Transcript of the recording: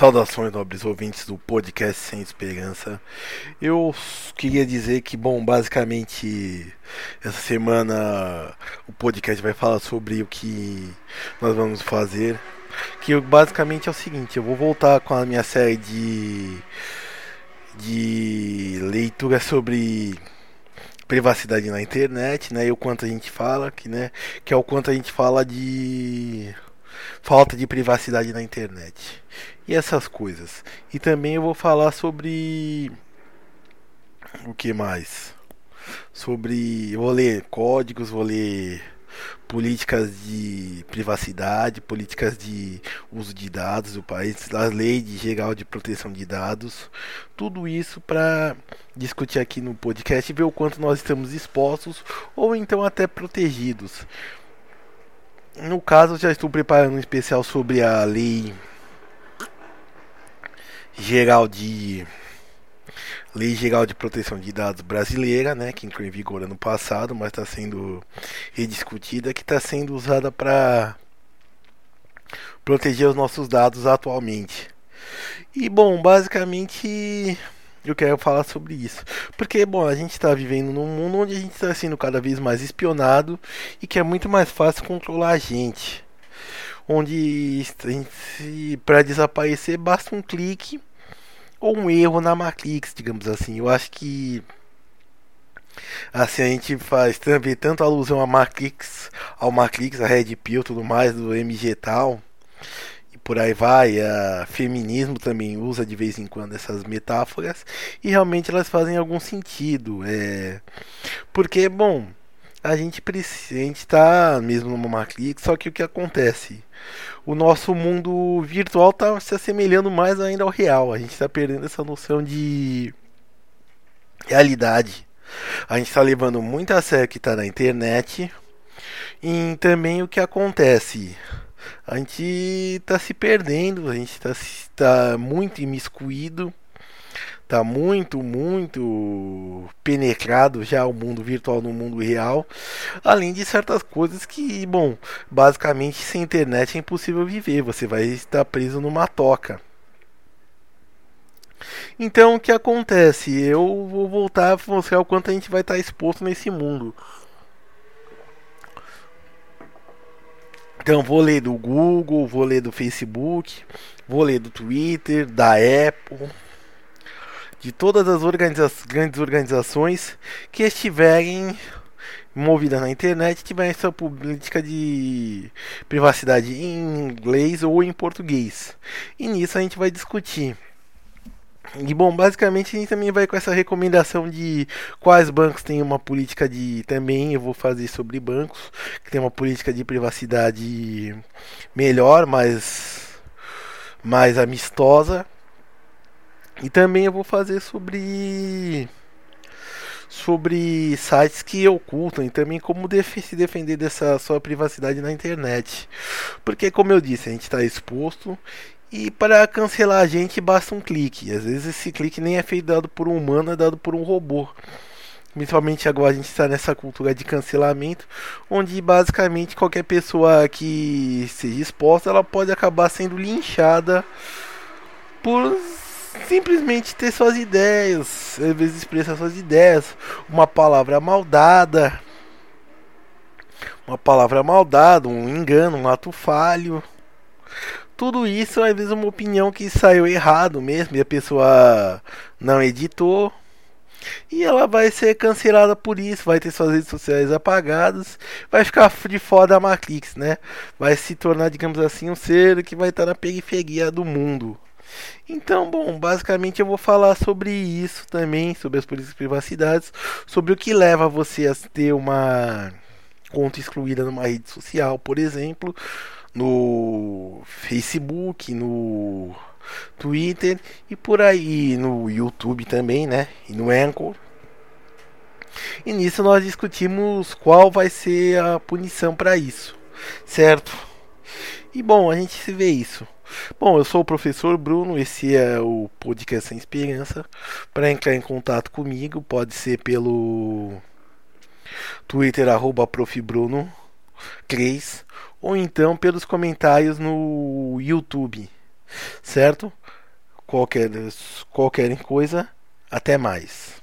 Saudações, nobres ouvintes do podcast Sem Esperança. Eu queria dizer que, bom, basicamente, essa semana o podcast vai falar sobre o que nós vamos fazer. Que basicamente é o seguinte: eu vou voltar com a minha série de, de leitura sobre privacidade na internet, né? E o quanto a gente fala, que, né? Que é o quanto a gente fala de falta de privacidade na internet e essas coisas. E também eu vou falar sobre o que mais? Sobre vou ler códigos, vou ler políticas de privacidade, políticas de uso de dados do país, a lei de geral de proteção de dados, tudo isso para discutir aqui no podcast e ver o quanto nós estamos expostos ou então até protegidos. No caso, já estou preparando um especial sobre a lei geral de Lei Geral de Proteção de Dados brasileira, né, que entrou em vigor ano passado, mas está sendo rediscutida, que está sendo usada para proteger os nossos dados atualmente. E bom, basicamente eu quero falar sobre isso. Porque, bom, a gente está vivendo num mundo onde a gente está sendo cada vez mais espionado e que é muito mais fácil controlar a gente. Onde para desaparecer basta um clique ou um erro na Matrix, digamos assim. Eu acho que assim a gente faz também tanto alusão a Matrix, ao Matrix, a Red Pill, tudo mais do MG tal por aí vai. A feminismo também usa de vez em quando essas metáforas e realmente elas fazem algum sentido. É... Porque, bom, a gente precisa, está mesmo numa Matrix, só que o que acontece? O nosso mundo virtual está se assemelhando mais ainda ao real. A gente está perdendo essa noção de realidade. A gente está levando muito a sério o que está na internet. E também o que acontece a gente está se perdendo, a gente está tá muito imiscuído, está muito, muito penetrado já o mundo virtual no mundo real, além de certas coisas que, bom, basicamente sem internet é impossível viver, você vai estar preso numa toca. Então o que acontece? Eu vou voltar a mostrar o quanto a gente vai estar exposto nesse mundo. Então vou ler do Google, vou ler do Facebook, vou ler do Twitter, da Apple, de todas as organiza grandes organizações que estiverem movidas na internet, tiverem essa política de privacidade em inglês ou em português. E nisso a gente vai discutir. E bom, basicamente a gente também vai com essa recomendação de quais bancos têm uma política de também eu vou fazer sobre bancos que tem uma política de privacidade melhor, mais mais amistosa. E também eu vou fazer sobre sobre sites que ocultam e também como def se defender dessa sua privacidade na internet. Porque como eu disse, a gente está exposto e para cancelar a gente basta um clique. Às vezes esse clique nem é feito dado por um humano, é dado por um robô. Principalmente agora a gente está nessa cultura de cancelamento, onde basicamente qualquer pessoa que seja exposta, ela pode acabar sendo linchada por simplesmente ter suas ideias, às vezes expressar suas ideias, uma palavra maldada, uma palavra maldada, um engano, um ato falho tudo isso às vezes uma opinião que saiu errado mesmo e a pessoa não editou e ela vai ser cancelada por isso, vai ter suas redes sociais apagadas, vai ficar de fora da Matrix, né? Vai se tornar, digamos assim, um ser que vai estar na periferia do mundo. Então, bom, basicamente eu vou falar sobre isso também, sobre as políticas de privacidade, sobre o que leva você a ter uma conta excluída numa rede social, por exemplo, no Facebook, no Twitter e por aí no YouTube também, né? E no Anchor. E nisso nós discutimos qual vai ser a punição para isso, certo? E bom, a gente se vê isso. Bom, eu sou o professor Bruno, esse é o podcast Sem Esperança. Para entrar em contato comigo, pode ser pelo Twitter, arroba profbruno 3 ou então pelos comentários no YouTube, certo? qualquer, qualquer coisa. Até mais.